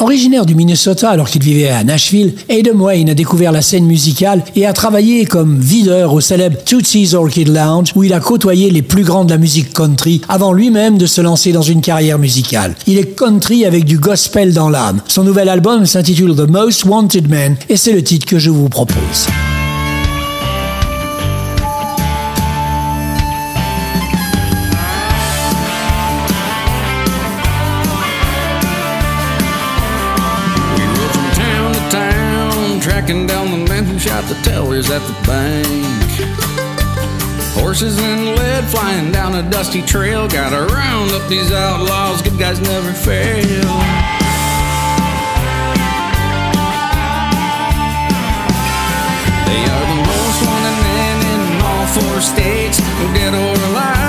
Originaire du Minnesota alors qu'il vivait à Nashville, Adam Wayne a découvert la scène musicale et a travaillé comme videur au célèbre Tootsie's Orchid Lounge où il a côtoyé les plus grands de la musique country avant lui-même de se lancer dans une carrière musicale. Il est country avec du gospel dans l'âme. Son nouvel album s'intitule The Most Wanted Man et c'est le titre que je vous propose. The tellers at the bank. Horses and lead flying down a dusty trail. Gotta round up these outlaws, good guys never fail. They are the most wanted men in all four states, dead or alive,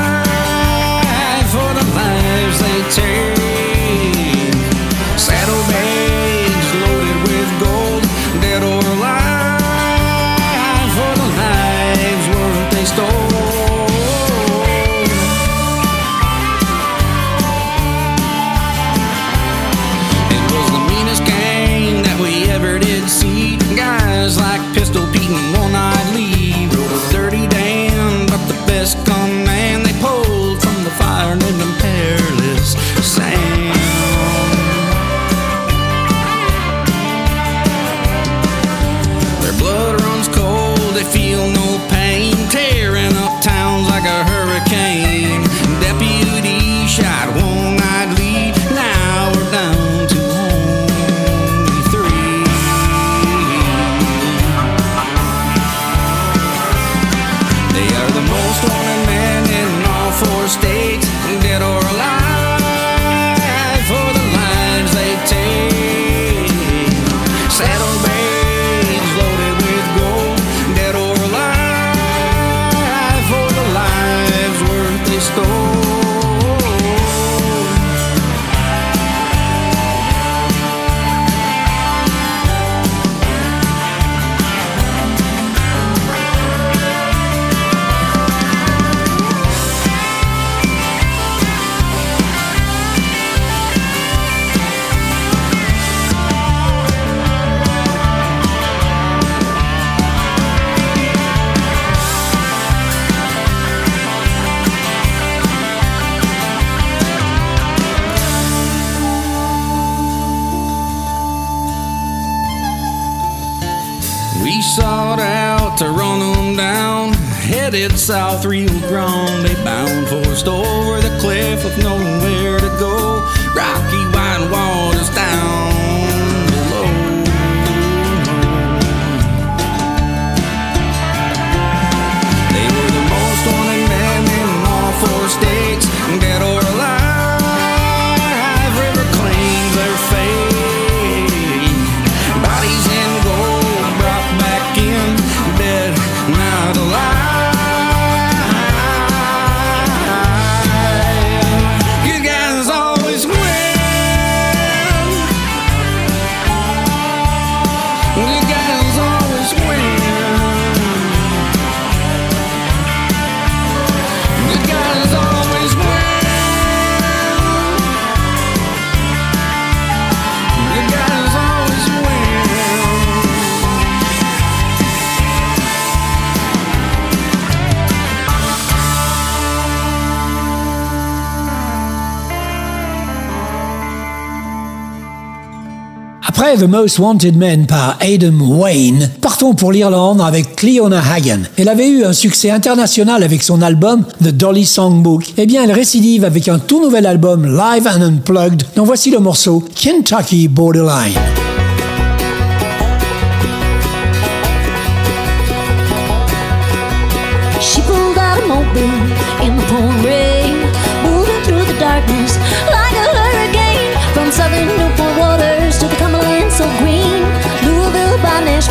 The Most Wanted Man par Adam Wayne, partons pour l'Irlande avec Cleona Hagen. Elle avait eu un succès international avec son album The Dolly Songbook. Eh bien, elle récidive avec un tout nouvel album Live and Unplugged, dont voici le morceau Kentucky Borderline.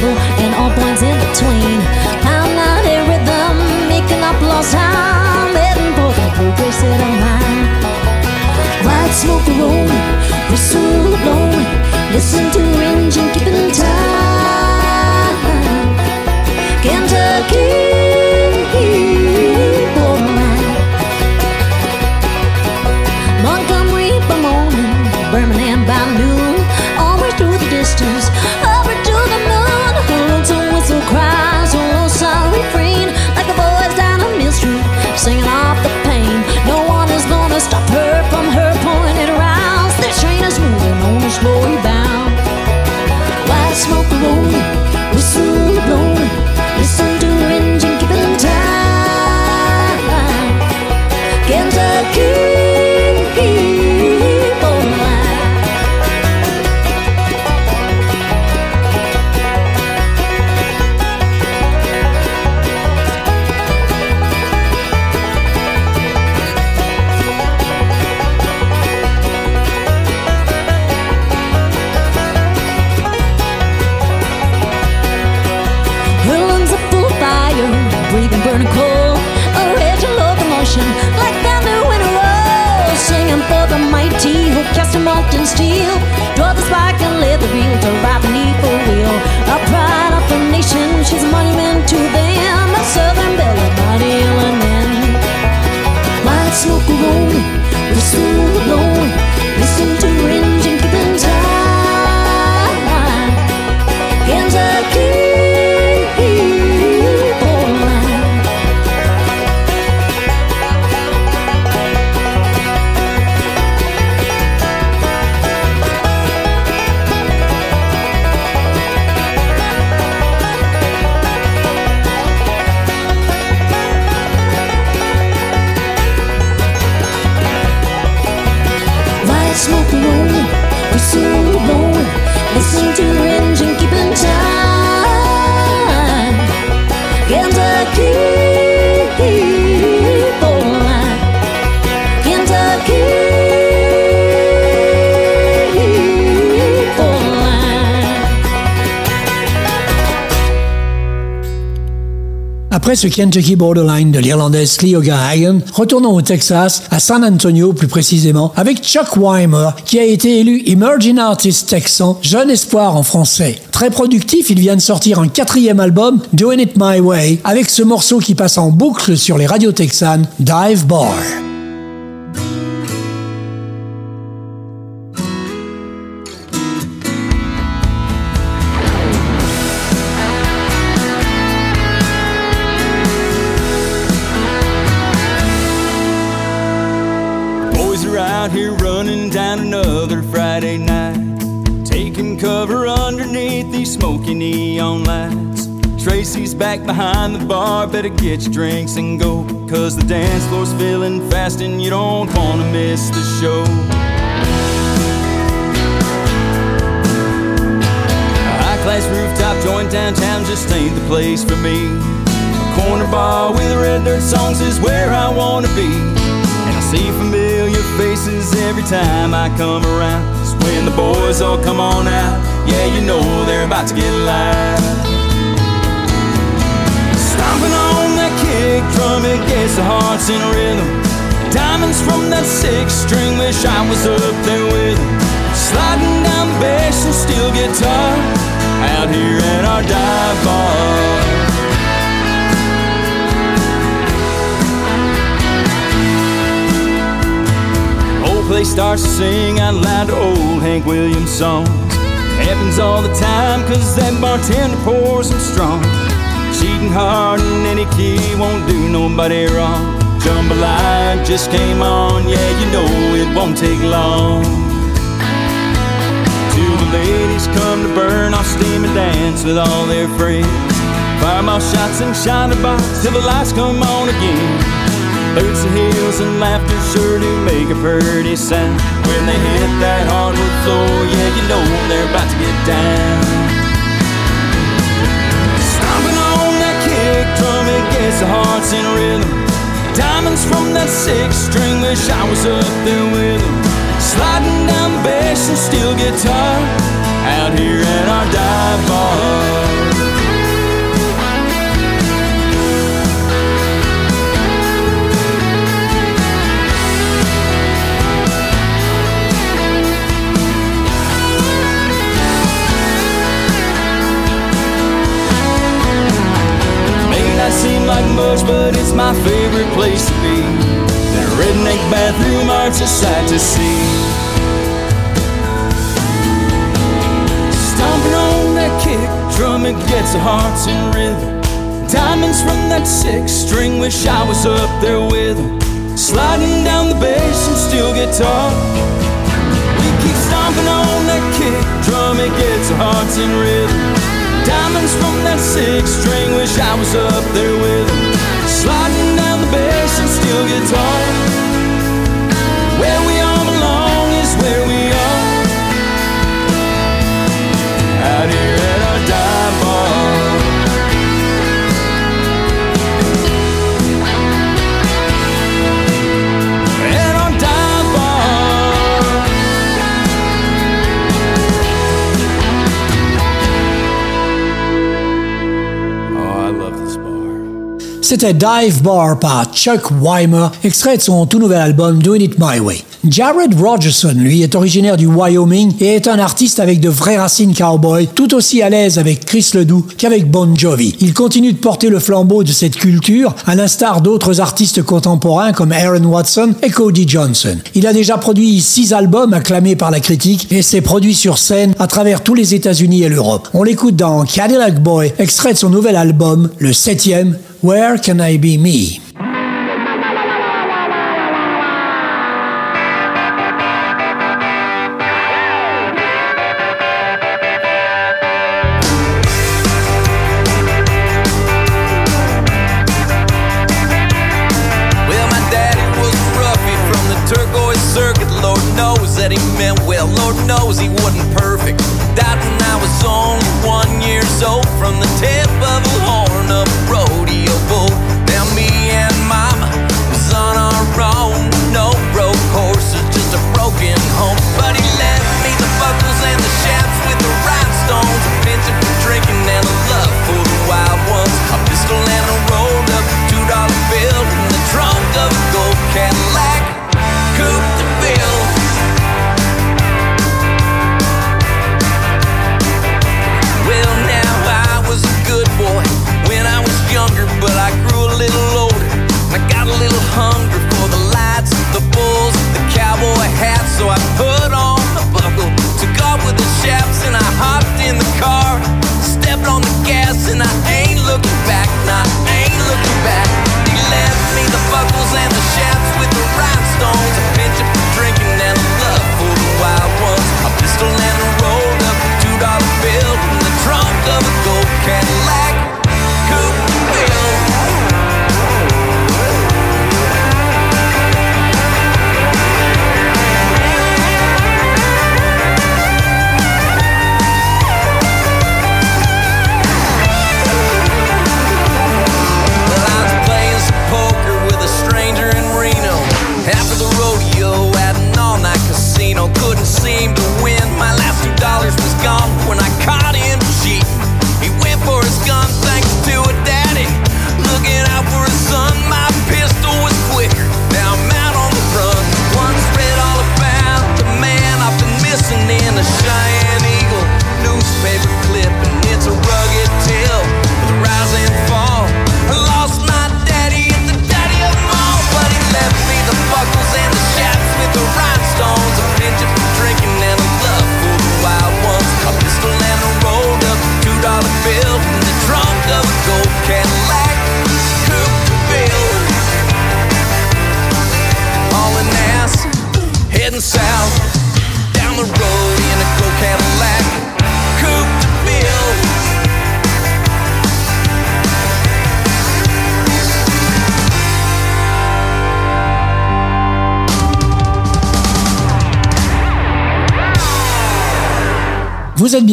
Nashville and all points in between. I'm not a rhythm, making up lost time, heading for the progress that of mine. White smoke rolling, whistle blowing, listen singing Après ce Kentucky Borderline de l'Irlandaise Cleo Hagen, retournons au Texas, à San Antonio plus précisément, avec Chuck Weimer, qui a été élu Emerging Artist Texan, jeune espoir en français. Très productif, il vient de sortir un quatrième album, Doing It My Way, avec ce morceau qui passe en boucle sur les radios texanes, Dive Bar. Smoky neon lights. Tracy's back behind the bar, better get your drinks and go, cause the dance floor's filling fast and you don't wanna miss the show. High class rooftop joint downtown just ain't the place for me. A corner bar with red dirt songs is where I wanna be. And I see familiar faces every time I come around. It's when the boys all come on out. Yeah, you know they're about to get loud. Stomping on that kick drum, it gets the hearts in rhythm. Diamonds from that six string, wish I was up there with them. Sliding down bass and steel guitar out here at our dive bar. Place starts to sing out loud to old Hank Williams songs. Happens all the time, cause that bartender pours them strong. Cheating hard in any key won't do nobody wrong. Jambalaya just came on, yeah, you know it won't take long. Till the ladies come to burn off steam and dance with all their friends. Fireball shots and Shiner Bocks till the lights come on again. Boots and heels and laughter sure do make a pretty sound. When they hit that hardwood floor, yeah, you know they're about to get down. Stomping on that kick drum, it gets the hearts in rhythm. Diamonds from that six string, wish I was up there with them Sliding down the bass and steel guitar Out here at our dive bar it's my favorite place to be. That redneck bathroom art's a sight to see. Stomping on that kick drum, it gets our hearts in rhythm. Diamonds from that six string, wish I was up there with them. Sliding down the bass and steel guitar. We keep stomping on that kick drum, it gets our hearts in rhythm. Diamonds from that six string, wish I was up there with them. Sliding down the bass and steel guitar. Where we all belong is where we are. Out here C'était Dive Bar par Chuck Weimer, extrait de son tout nouvel album Doing It My Way. Jared Rogerson, lui, est originaire du Wyoming et est un artiste avec de vraies racines cowboy, tout aussi à l'aise avec Chris Ledoux qu'avec Bon Jovi. Il continue de porter le flambeau de cette culture, à l'instar d'autres artistes contemporains comme Aaron Watson et Cody Johnson. Il a déjà produit six albums acclamés par la critique et s'est produit sur scène à travers tous les États-Unis et l'Europe. On l'écoute dans Cadillac Boy, extrait de son nouvel album, le septième, Where Can I Be Me?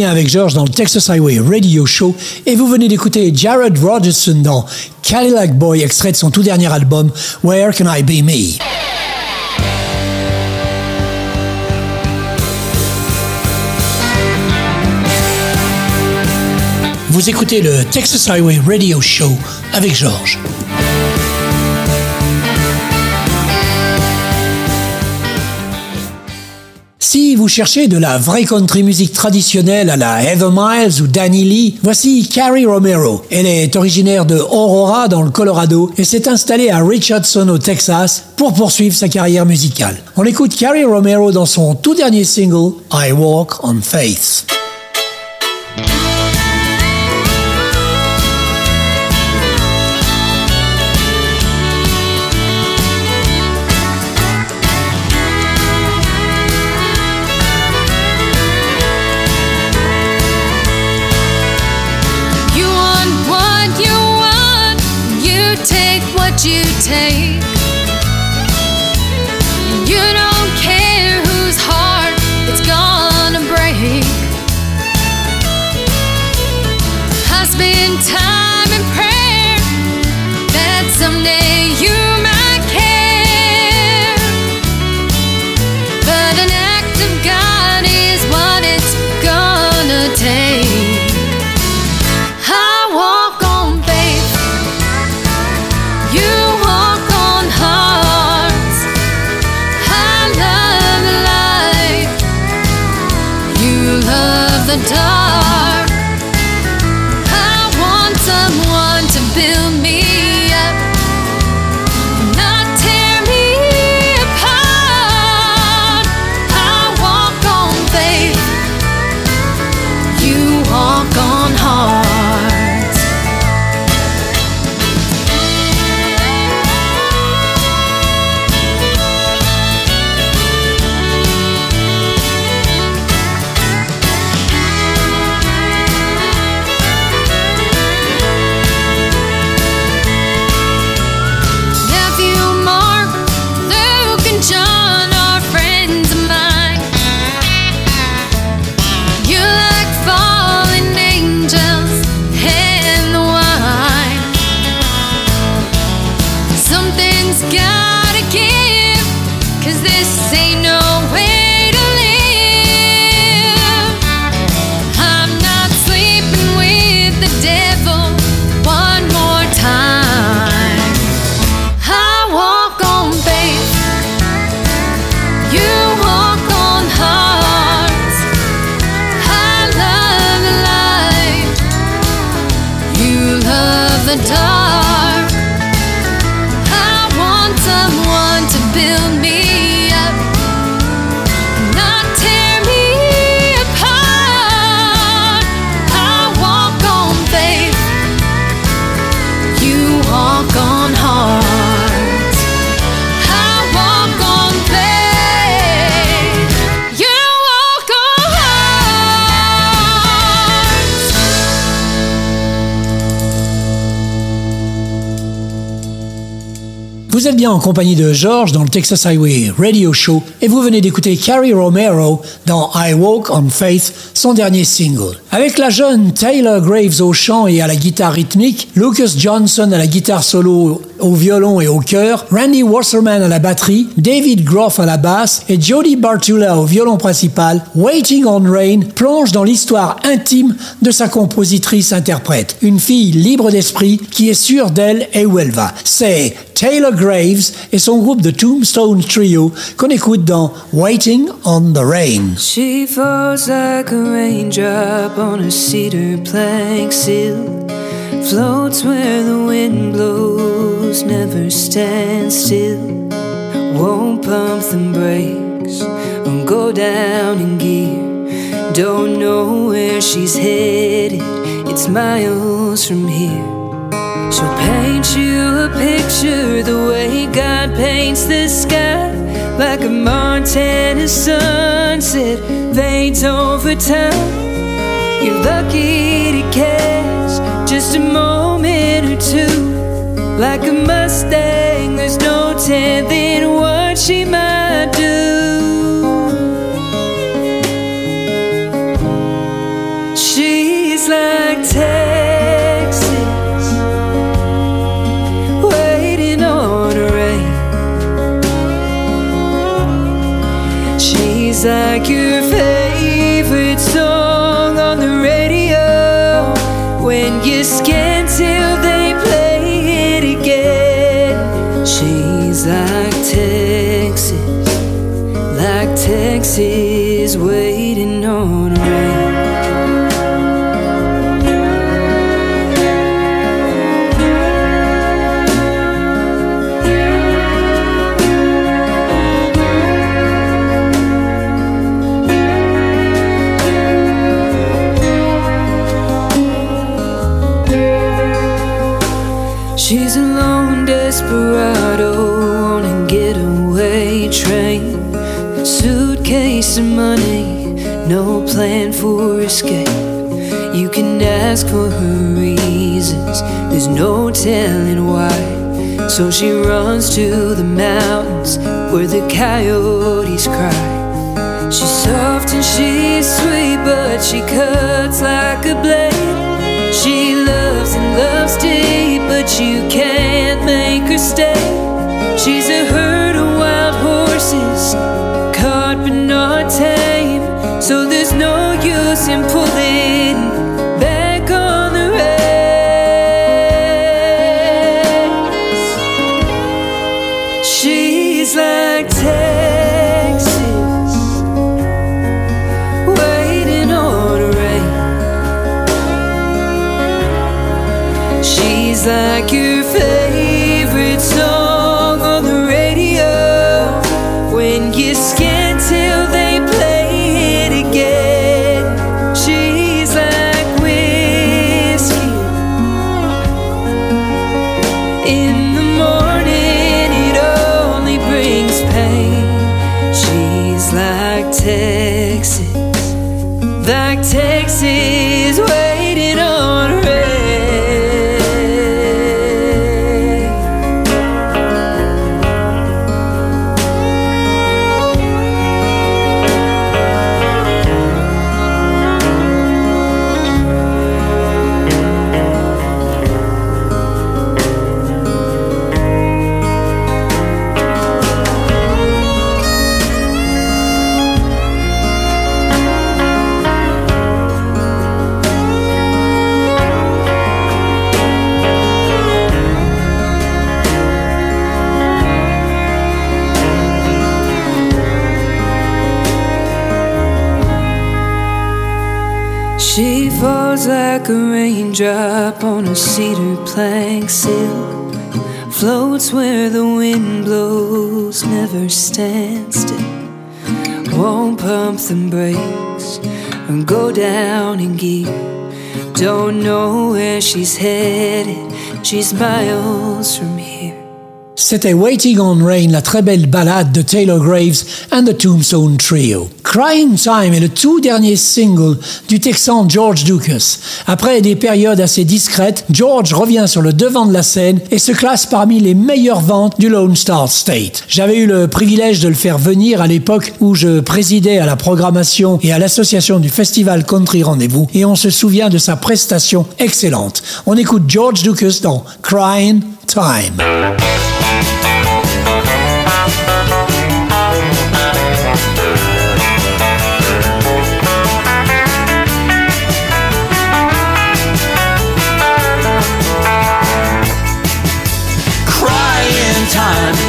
Avec George dans le Texas Highway Radio Show et vous venez d'écouter Jared Rogerson dans Cadillac Boy, extrait de son tout dernier album Where Can I Be Me? Vous écoutez le Texas Highway Radio Show avec George. Si vous cherchez de la vraie country musique traditionnelle à la Heather Miles ou Danny Lee, voici Carrie Romero. Elle est originaire de Aurora dans le Colorado et s'est installée à Richardson au Texas pour poursuivre sa carrière musicale. On écoute Carrie Romero dans son tout dernier single, I Walk on Faith. Vous êtes bien en compagnie de George dans le Texas Highway Radio Show et vous venez d'écouter Carrie Romero dans I Walk on Faith, son dernier single. Avec la jeune Taylor Graves au chant et à la guitare rythmique, Lucas Johnson à la guitare solo, au violon et au chœur, Randy Wasserman à la batterie, David Groff à la basse et Jody Bartula au violon principal, Waiting on Rain plonge dans l'histoire intime de sa compositrice-interprète, une fille libre d'esprit qui est sûre d'elle et où elle va. C'est Taylor Graves et son groupe de Tombstone Trio qu'on écoute dans Waiting on the Rain. Raindrop on a cedar plank sill. Floats where the wind blows, never stands still. Won't pump the brakes, won't go down in gear. Don't know where she's headed, it's miles from here. She'll paint you a picture the way God paints the sky. Like a Montana sunset fades over time. You're lucky to catch just a moment or two. Like a Mustang, there's no telling what she might do. She's a lone desperado on a getaway train. Suitcase of money, no plan for escape. You can ask for her reasons, there's no telling why. So she runs to the mountains where the coyotes cry. She's soft and she's sweet, but she cuts like a blade. Loves deep, but you can't make her stay. She's a herd of wild horses, caught but not tame. So there's no use in pulling like a raindrop on a cedar plank sill. Floats where the wind blows, never stands still. Won't pump the brakes or go down in gear. Don't know where she's headed, she's miles from here. C'était Waiting on Rain, la très belle ballade de Taylor Graves and the Tombstone Trio. Crying Time est le tout dernier single du Texan George Lucas. Après des périodes assez discrètes, George revient sur le devant de la scène et se classe parmi les meilleures ventes du Lone Star State. J'avais eu le privilège de le faire venir à l'époque où je présidais à la programmation et à l'association du Festival Country Rendez-vous et on se souvient de sa prestation excellente. On écoute George Lucas dans Crying Time.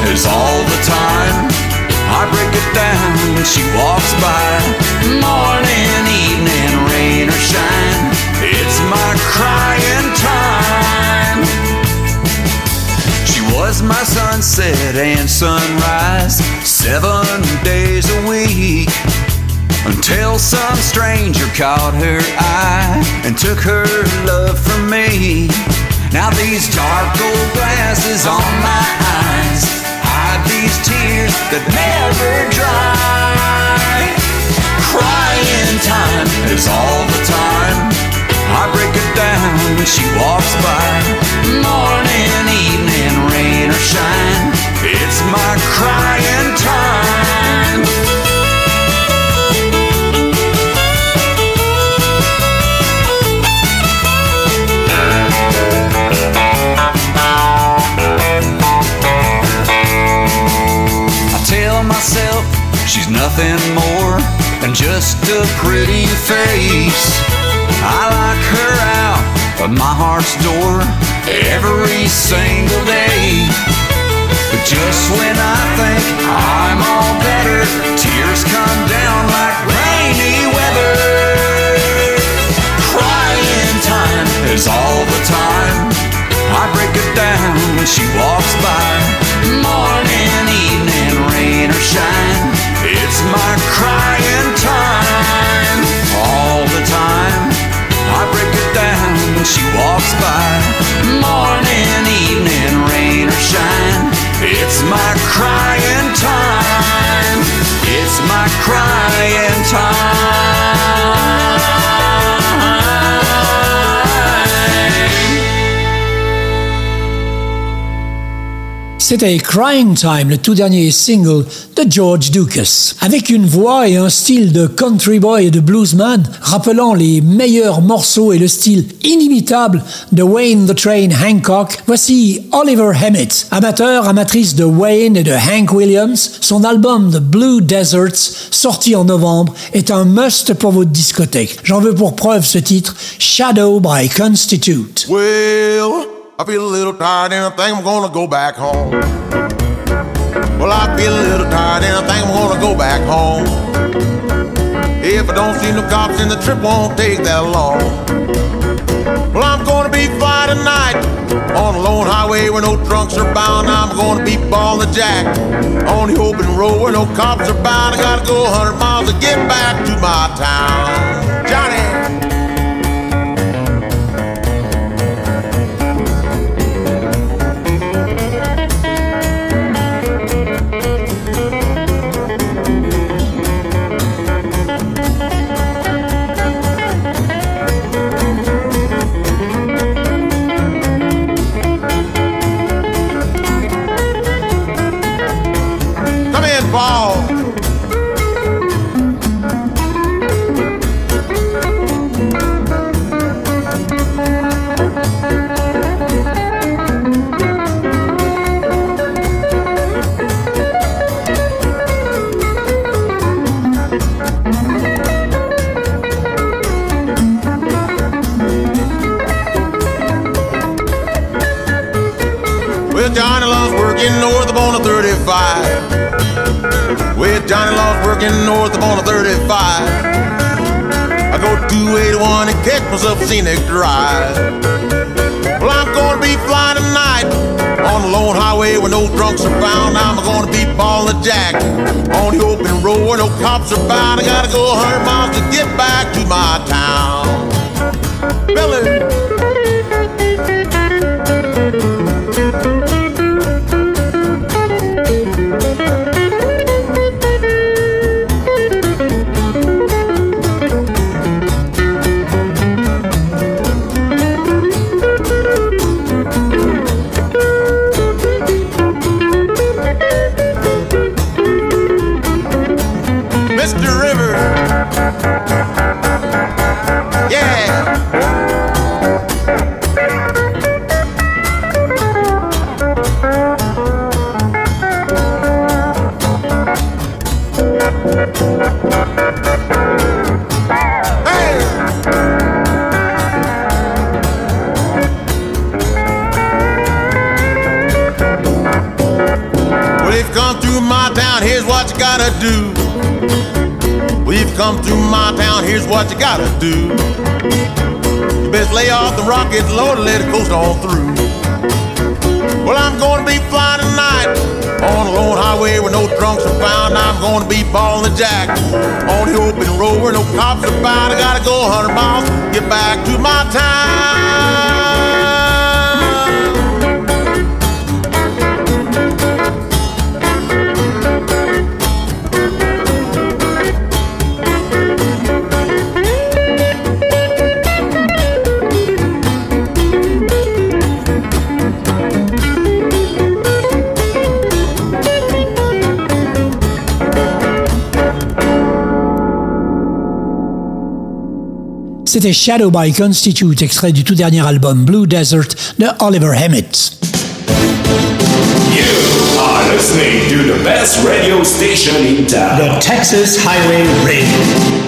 Is all the time. I break it down when she walks by. Morning, evening, rain or shine. Was my sunset and sunrise, seven days a week. Until some stranger caught her eye and took her love from me. Now these dark old glasses on my eyes hide these tears that never dry. Crying time is all the time. I break it down when she walks by. Morning, crying time. I tell myself she's nothing more than just a pretty face. I like her out of my heart's door every single day. Just when I think I'm all better, tears come down like rainy weather. Crying time is all the time. I break it down when she walks by. Morning, evening, rain or shine. It's my crying time. All the time. I break it down when she walks by. Morning, evening, rain or shine. It's my crying time. It's my crying time. C'était Crying Time, le tout dernier single de George Lucas. Avec une voix et un style de country boy et de bluesman, rappelant les meilleurs morceaux et le style inimitable de Wayne the Train Hancock, voici Oliver Hammett. Amateur, amatrice de Wayne et de Hank Williams, son album The Blue Deserts, sorti en novembre, est un must pour votre discothèque. J'en veux pour preuve ce titre, Shadow by Constitute. Well, I feel a little tired and I think I'm gonna go back home. Well, I feel a little tired and I think I'm gonna go back home. If I don't see no cops and the trip won't take that long. Well, I'm gonna be flying tonight on a lone highway where no trunks are bound. I'm gonna be balling the jack on the open road where no cops are bound. I gotta go 100 miles to get back to my town. Johnny. 35. Well, Johnny loves working north up on a 35. I go 281 and catch myself a scenic drive. Well, I'm gonna be flying tonight on the lone highway where no drunks are found. I'm gonna be balling jack on the open road where no cops are bound. I gotta go 100 miles to get back to my town. C'était Shadow by Constitute, extrait du tout dernier album Blue Desert de Oliver Hammett. You are listening to the best radio station in town. The Texas Highway Radio.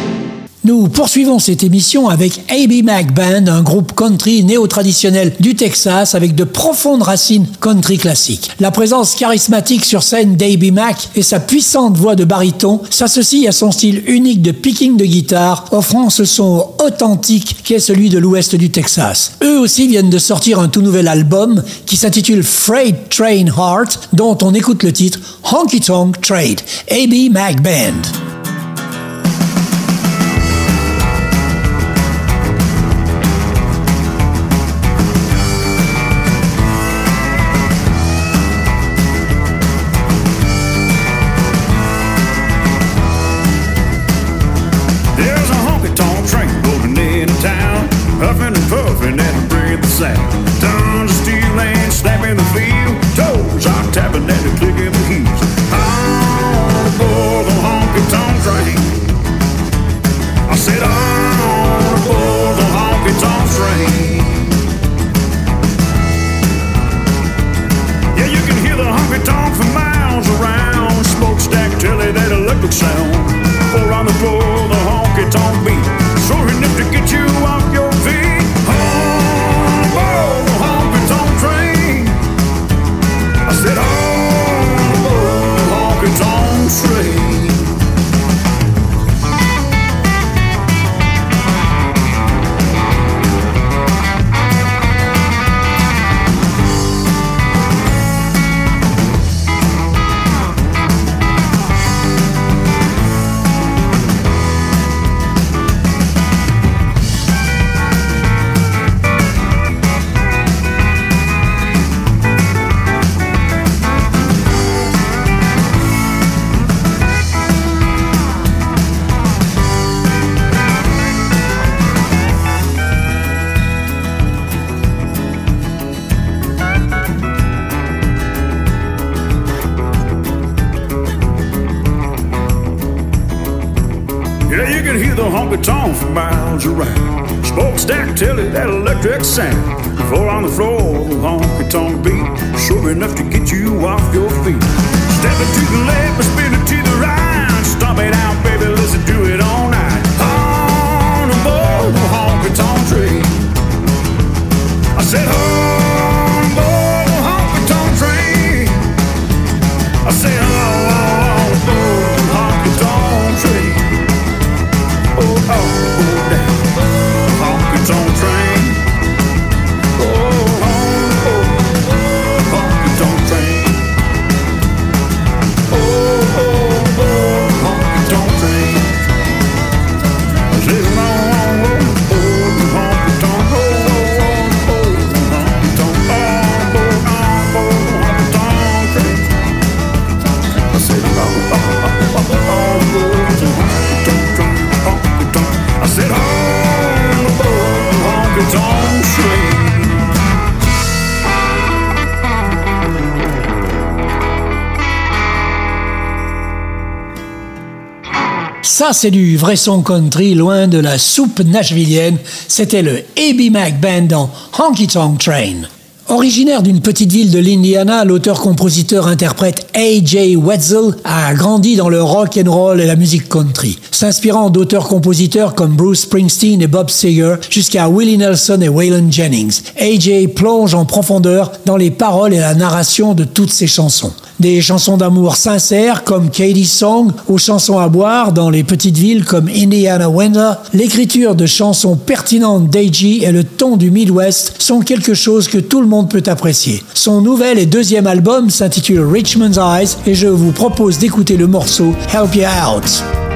Nous poursuivons cette émission avec A.B. Mac Band, un groupe country néo-traditionnel du Texas avec de profondes racines country classiques. La présence charismatique sur scène d'A.B. Mac et sa puissante voix de baryton s'associent à son style unique de picking de guitare, offrant ce son authentique qu'est celui de l'ouest du Texas. Eux aussi viennent de sortir un tout nouvel album qui s'intitule Freight Train Heart, dont on écoute le titre Honky Tonk Trade. A.B. Mac Band. Electric Ça, c'est du vrai son country, loin de la soupe nashvillienne. C'était le A.B. Mac Band dans Honky Tonk Train. Originaire d'une petite ville de l'Indiana, l'auteur-compositeur-interprète A.J. Wetzel a grandi dans le rock and roll et la musique country, s'inspirant d'auteurs-compositeurs comme Bruce Springsteen et Bob Seger jusqu'à Willie Nelson et Waylon Jennings. A.J. plonge en profondeur dans les paroles et la narration de toutes ses chansons. Des chansons d'amour sincères comme Katie's Song aux chansons à boire dans les petites villes comme Indiana Winter, l'écriture de chansons pertinentes d'A.J. et le ton du Midwest sont quelque chose que tout le monde peut apprécier. Son nouvel et deuxième album s'intitule Richmond's Eyes et je vous propose d'écouter le morceau Help You Out.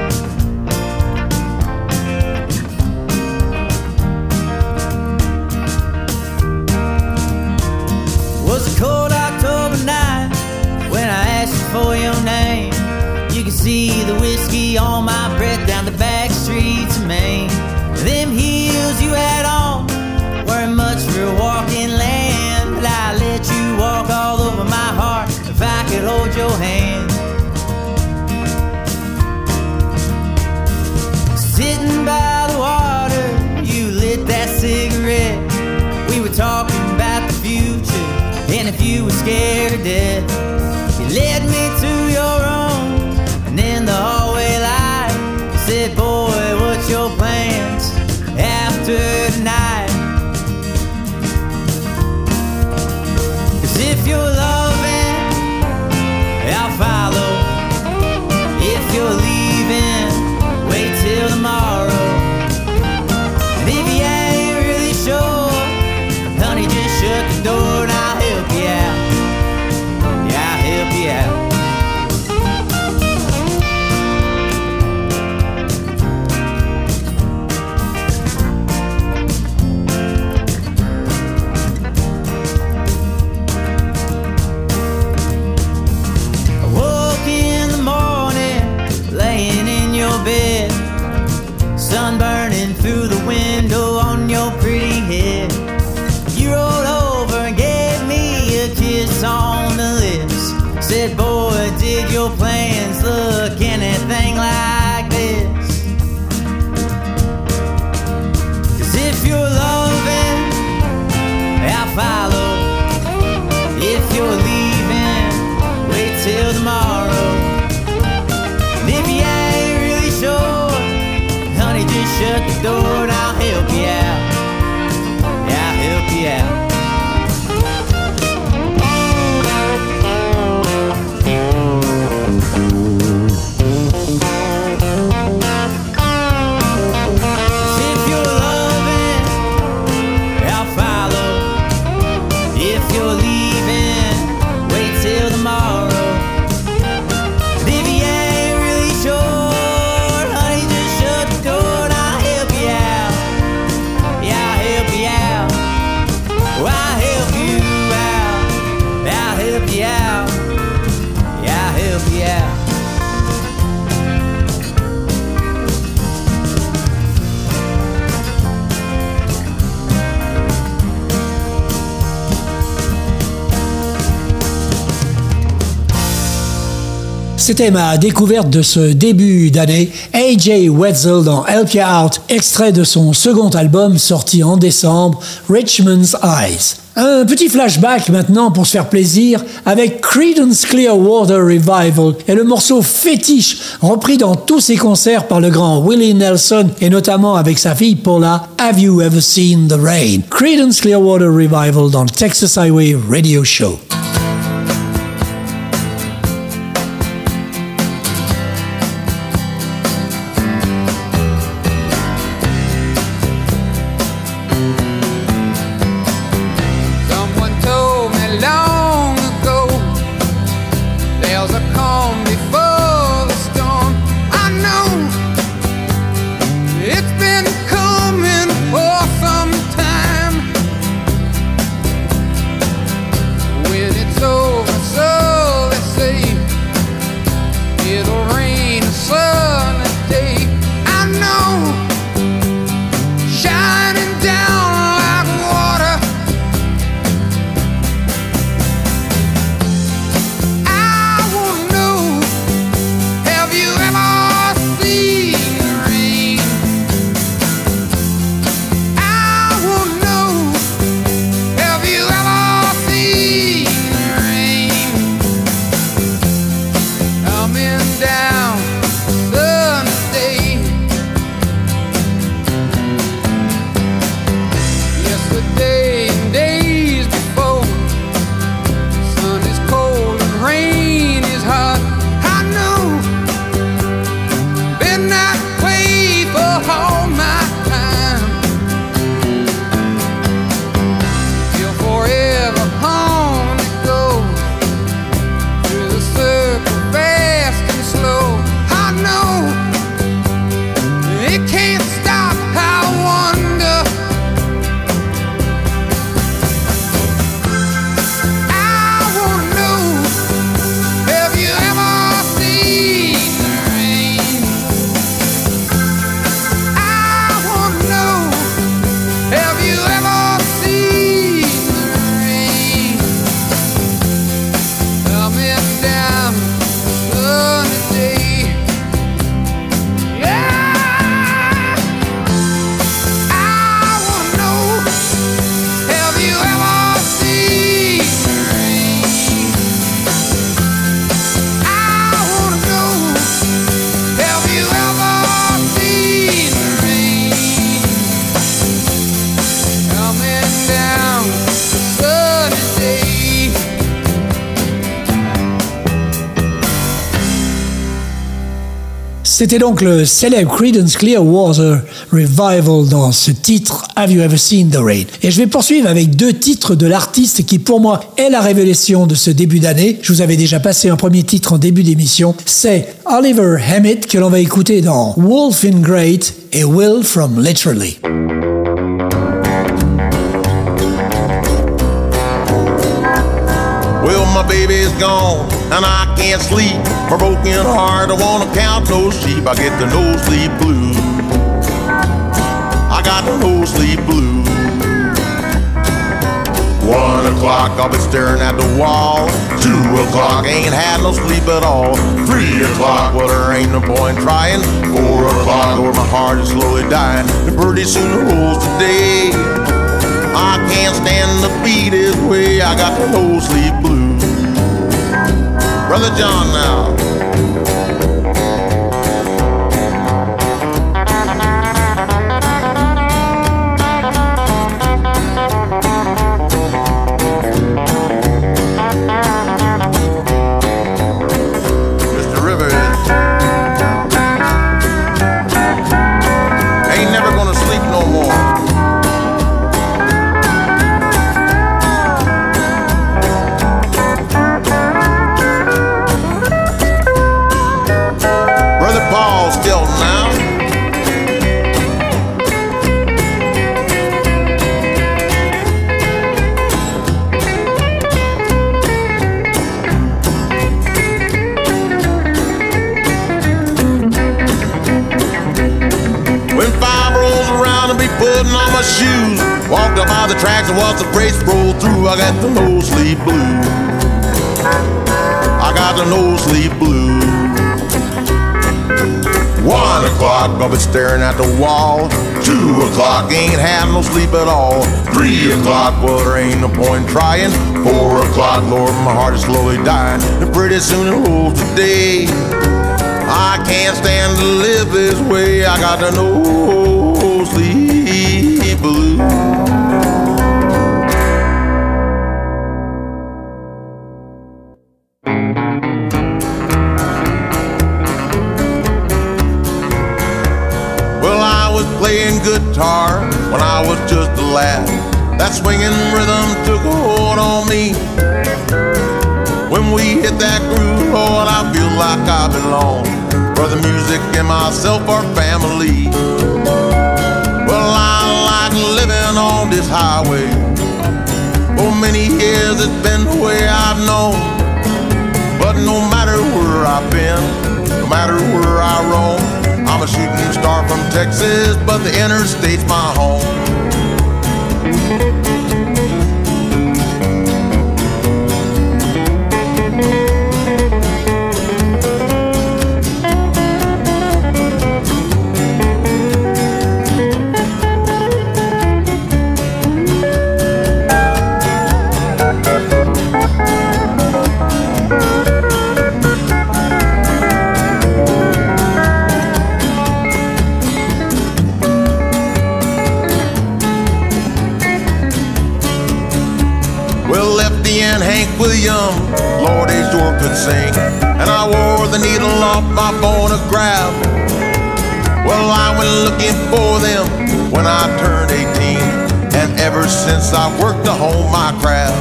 C'était ma découverte de ce début d'année. AJ Wetzel dans Help You Out, extrait de son second album sorti en décembre, Richmond's Eyes. Un petit flashback maintenant pour se faire plaisir avec Creedence Clearwater Revival et le morceau fétiche repris dans tous ses concerts par le grand Willie Nelson et notamment avec sa fille Paula, Have You Ever Seen the Rain? Creedence Clearwater Revival dans le Texas Highway Radio Show. C'était donc le célèbre Creedence Clearwater Revival dans ce titre Have You Ever Seen the Rain? Et je vais poursuivre avec deux titres de l'artiste qui pour moi est la révélation de ce début d'année. Je vous avais déjà passé un premier titre en début d'émission. C'est Oliver Hammett que l'on va écouter dans Wolf in Great et Will from Literally. Baby's gone and I can't sleep. My broken heart, I wanna count those sheep. I get the no sleep blues. I got the no sleep blues. One o'clock, I'll be staring at the wall. Two o'clock, ain't had no sleep at all. Three o'clock, well, there ain't no point trying. Four o'clock, where my heart is slowly dying. And pretty soon it rolls the day. I can't stand the beat this way. I got the no sleep blues. Brother John now. Walked up by the tracks and watched the race roll through. I got the no sleep blues. I got the no sleep blues. One o'clock, I'll be staring at the wall. Two o'clock, ain't had no sleep at all. Three o'clock, well, there ain't no point trying. Four o'clock, Lord, my heart is slowly dying. And pretty soon it rolls today. I can't stand to live this way. I got the no guitar when I was just a lad. That swinging rhythm took a hold on me. When we hit that groove, Lord, I feel like I belong. Brother music and myself are family. Well, I like living on this highway. For many years it's been the way I've known. But no matter where I've been, no matter where I roam, a shooting star from Texas, but the interstate's my home. Lord, they sure could sing. And I wore the needle off my phonograph. Well, I went looking for them when I turned 18. And ever since I worked to hone my craft.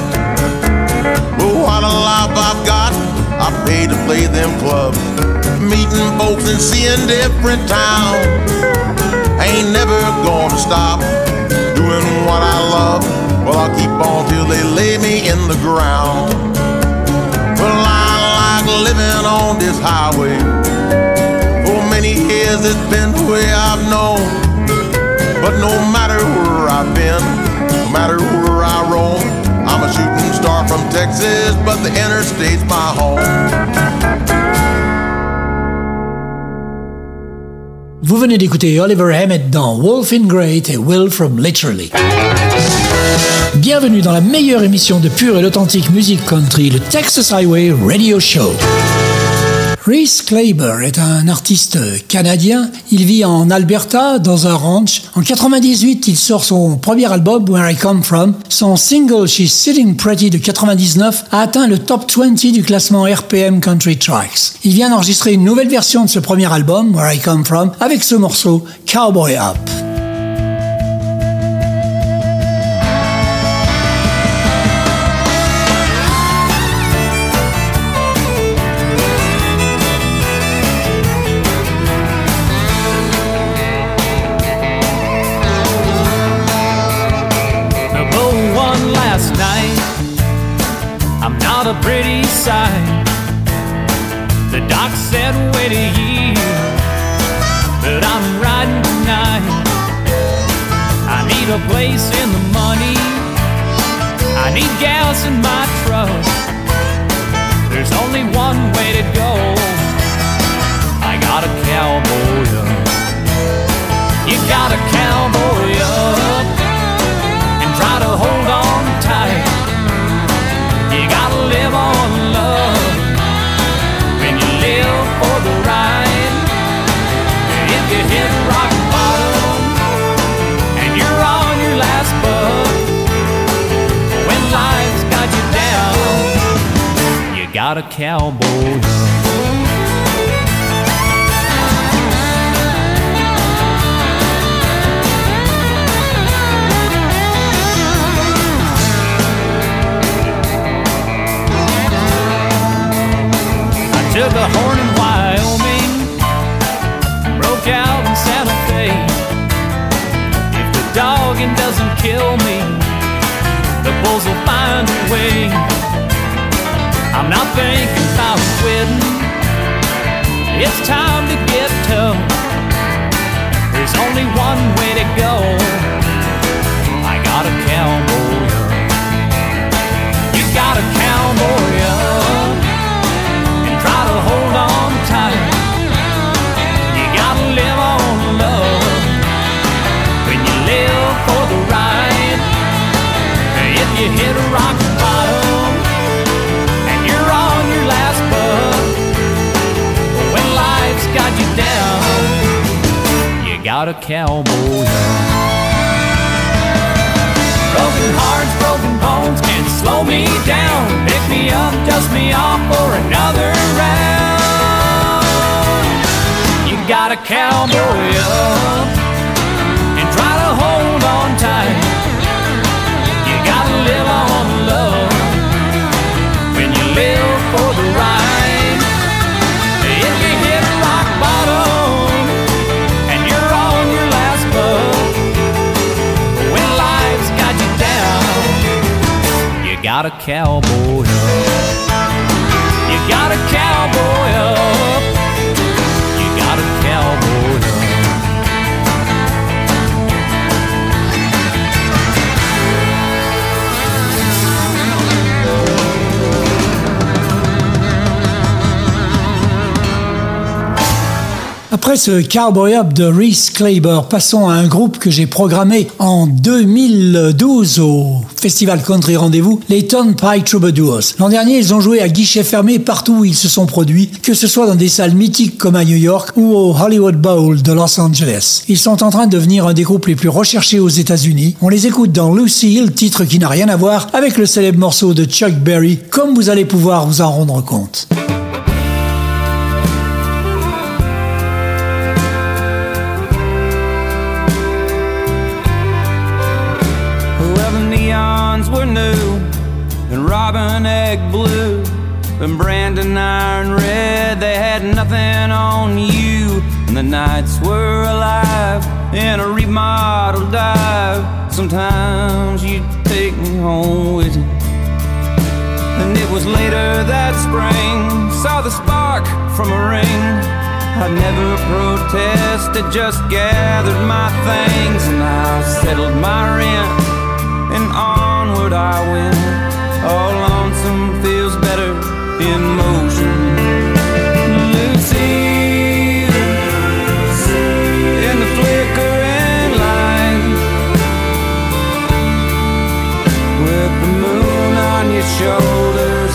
Well, what a life I've got. I pay to play them clubs. Meeting folks and seeing different towns. Ain't never gonna stop doing what I love. Well, I'll keep on till they lay me in the ground. Living on this highway. For many years it's been the way I've known. But no matter where I've been, no matter where I roam, I'm a shooting star from Texas, but the interstate's my home. Vous venez d'écouter Oliver Hemitt dans Wolf in Grate et Will from Literally. Bienvenue dans la meilleure émission de pure et authentique musique country, le Texas Highway Radio Show. Reese Claber est un artiste canadien. Il vit en Alberta, dans un ranch. En 98, il sort son premier album, Where I Come From. Son single She's Sitting Pretty de 99 a atteint le top 20 du classement RPM Country Tracks. Il vient d'enregistrer une nouvelle version de ce premier album, Where I Come From, avec ce morceau, Cowboy Up. Cowboy. I took a horn in Wyoming, broke out in Santa Fe. If the dogging doesn't kill me, the bulls will find a way. I'm not thinking about quitting. It's time to get tough. There's only one way to go. I got a cowboy. You got a cowboy and try to hold on tight. You gotta live on love when you live for the ride. If you hit down, you got a cowboy up. Broken hearts, broken bones can slow me down. Pick me up, dust me off for another round. You got a cowboy up and try to hold on tight. You gotta live on got a cowboy up. You got a cowboy up. Après ce Cowboy Up de Reese Claber, passons à un groupe que j'ai programmé en 2012 au Festival Country Rendez-vous, les Turnpike Troubadours. L'an dernier, ils ont joué à guichet fermé partout où ils se sont produits, que ce soit dans des salles mythiques comme à New York ou au Hollywood Bowl de Los Angeles. Ils sont en train de devenir un des groupes les plus recherchés aux États-Unis. On les écoute dans Lucille, titre qui n'a rien à voir avec le célèbre morceau de Chuck Berry, comme vous allez pouvoir vous en rendre compte. Egg blue and Brandon iron red. They had nothing on you, and the nights were alive in a remodeled dive. Sometimes you'd take me home with you. And it was later that spring, saw the spark from a ring. I never protested, just gathered my things and I settled my rent. And onward I went. All lonesome feels better in motion. In the flickering light, with the moon on your shoulders,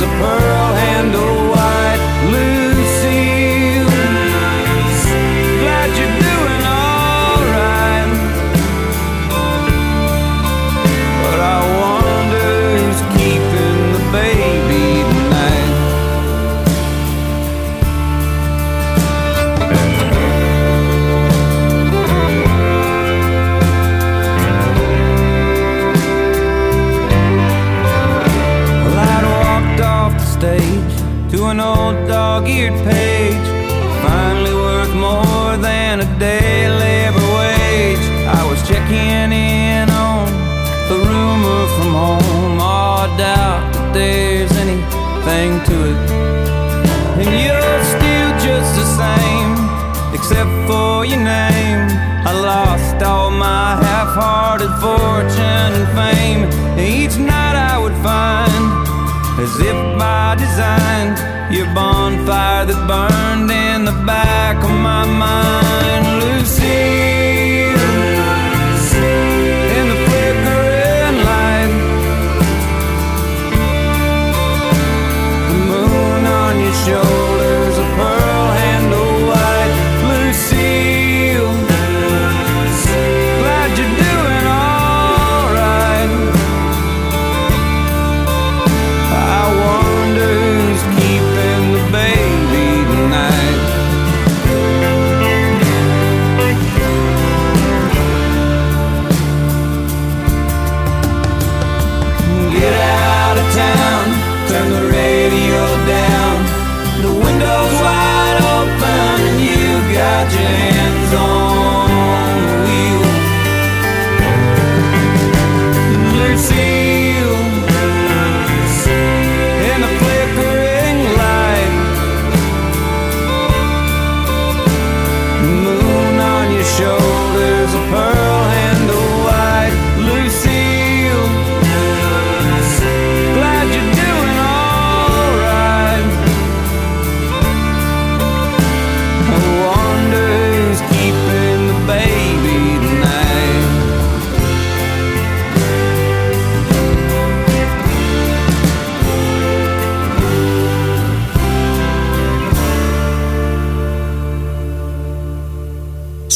dog-eared page. Finally worth more than a day labor wage. I was checking in on the rumor from home. Oh, I doubt that there's anything to it. And you're still just the same, except for your name. I lost all my half-hearted fortune and fame. Each night I would find, as if by design, your bonfire that burned in the back of my mind,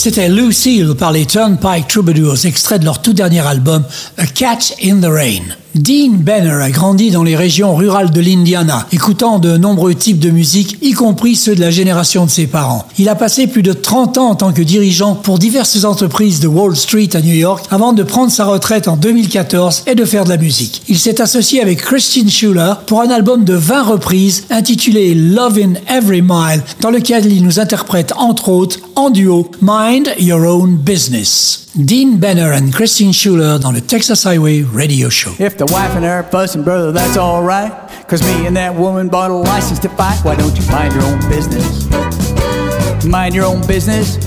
C'était Lucille par les Turnpike Troubadours, extrait de leur tout dernier album A Catch in the Rain. Dean Banner a grandi dans les régions rurales de l'Indiana, écoutant de nombreux types de musique, y compris ceux de la génération de ses parents. Il a passé plus de 30 ans en tant que dirigeant pour diverses entreprises de Wall Street à New York avant de prendre sa retraite en 2014 et de faire de la musique. Il s'est associé avec Christine Schuller pour un album de 20 reprises intitulé Love in Every Mile, dans lequel il nous interprète entre autres en duo Mind Your Own Business. Dean Benner and Christine Shuler dans le Texas Highway Radio Show. If the wife and her fussing, brother, that's alright. Cause me and that woman bought a license to fight. Why don't you mind your own business? Mind your own business.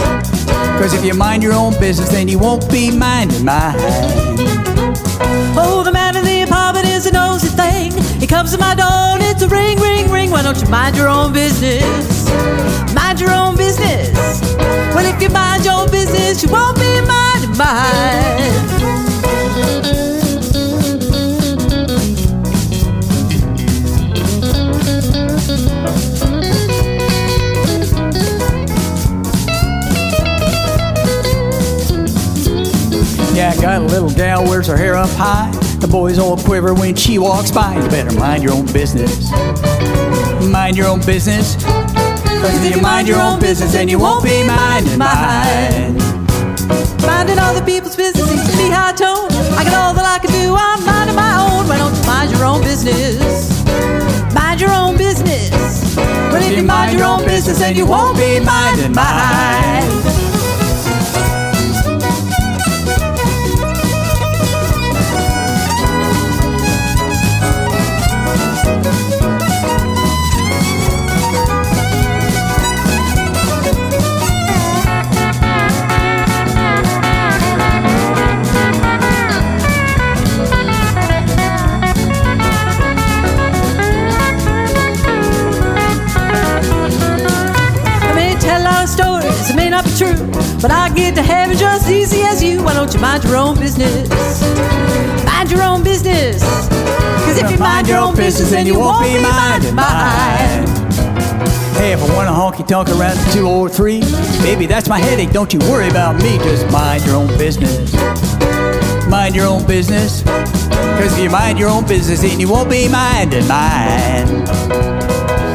Cause if you mind your own business, then you won't be minding mine. Oh, the man in the apartment is a nosy thing. He comes to my door and it's a ring, ring, ring. Why don't you mind your own business? Mind your own business. Well, if you mind your own business, you won't be minding mine. Yeah, got a little gal wears her hair up high. The boys all quiver when she walks by. You better mind your own business. Mind your own business. Cause if you mind your own business, then you won't be minding mine. Minding other people's business seems to be high tone. I got all that I can do, I'm minding my own. Why don't you mind your own business? Mind your own business. Well, if you mind your own business, then you won't be minding mine. True, but I get to heaven just easy as you. Why don't you mind your own business? Mind your own business. Cause if you mind your own business, then you won't be minding mine. Hey, if I want a honky tonk around the 203, baby, that's my headache. Don't you worry about me. Just mind your own business. Mind your own business. Cause if you mind your own business, then you won't be minding mine.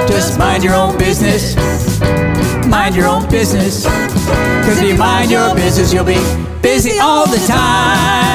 Just mind your own business. Mind your own business. Cause if you mind your business, you'll be busy all the time.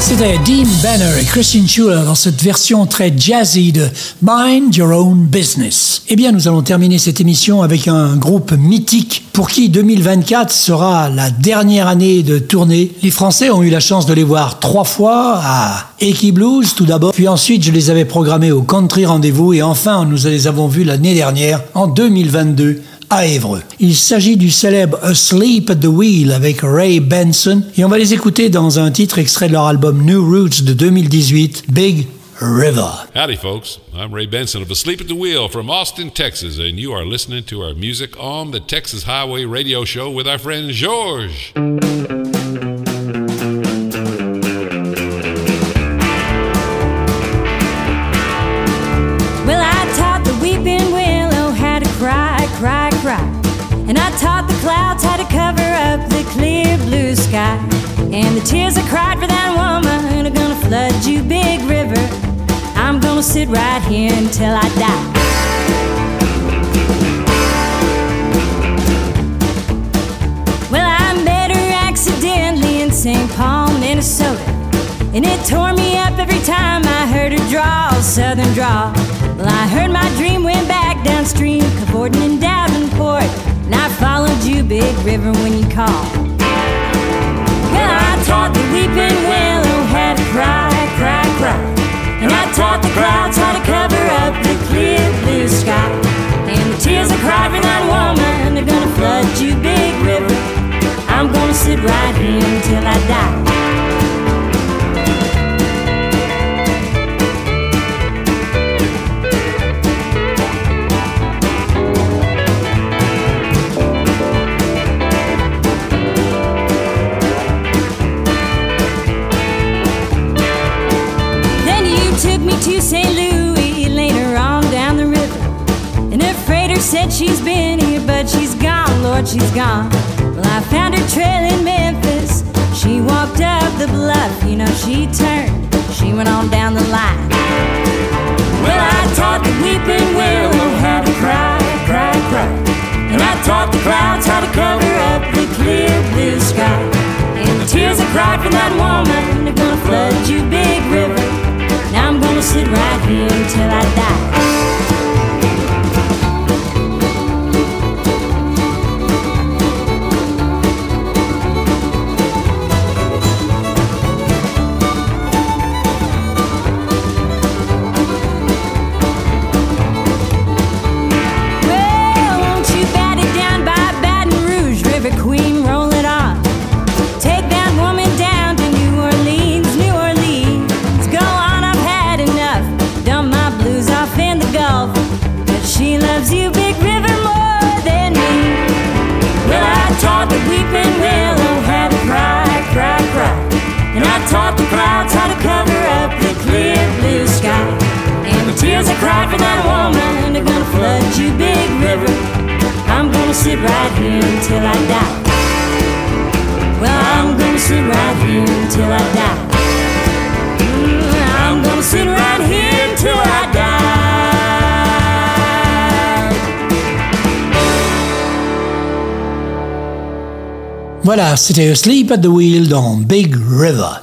C'était Dean Banner et Christian Schuller dans cette version très jazzy de Mind Your Own Business. Eh bien, nous allons terminer cette émission avec un groupe mythique pour qui 2024 sera la dernière année de tournée. Les Français ont eu la chance de les voir trois fois à Eki Blues tout d'abord, puis ensuite je les avais programmés au Country Rendez-vous et enfin nous les avons vus l'année dernière en 2022 à Évreux. Il s'agit du célèbre Asleep at the Wheel avec Ray Benson et on va les écouter dans un titre extrait de leur album New Roots de 2018, Big River. Howdy, folks. I'm Ray Benson of Asleep at the Wheel from Austin, Texas, and you are listening to our music on the Texas Highway Radio Show with our friend George. Tears I cried for that woman are gonna flood you, big river. I'm gonna sit right here until I die. Well, I met her accidentally in St. Paul, Minnesota. And it tore me up every time I heard her draw, southern draw. Well, I heard my dream went back downstream, cavorting in Davenport. And I followed you, big river, when you called. Taught the weeping willow how to cry, cry, cry. And I taught the clouds how to cover up the clear blue sky. And the tears I cried for that woman they're gonna flood you, big river. I'm gonna sit right here until I die. Lord, she's gone. Well, I found her trail in Memphis. She walked up the bluff, you know, she turned. She went on down the line. Well, I taught the weeping willow how to cry, cry, cry. And I taught the clouds how to cover up the clear blue sky. And the tears I cried for that woman are gonna flood you, big river. Now I'm gonna sit right here until I die. Sit right here until I die. Well, I'm gonna sit right here until I die. Mm, I'm gonna sit right here until I die. Voilà, c'était Sleep at the Wheel dans Big River.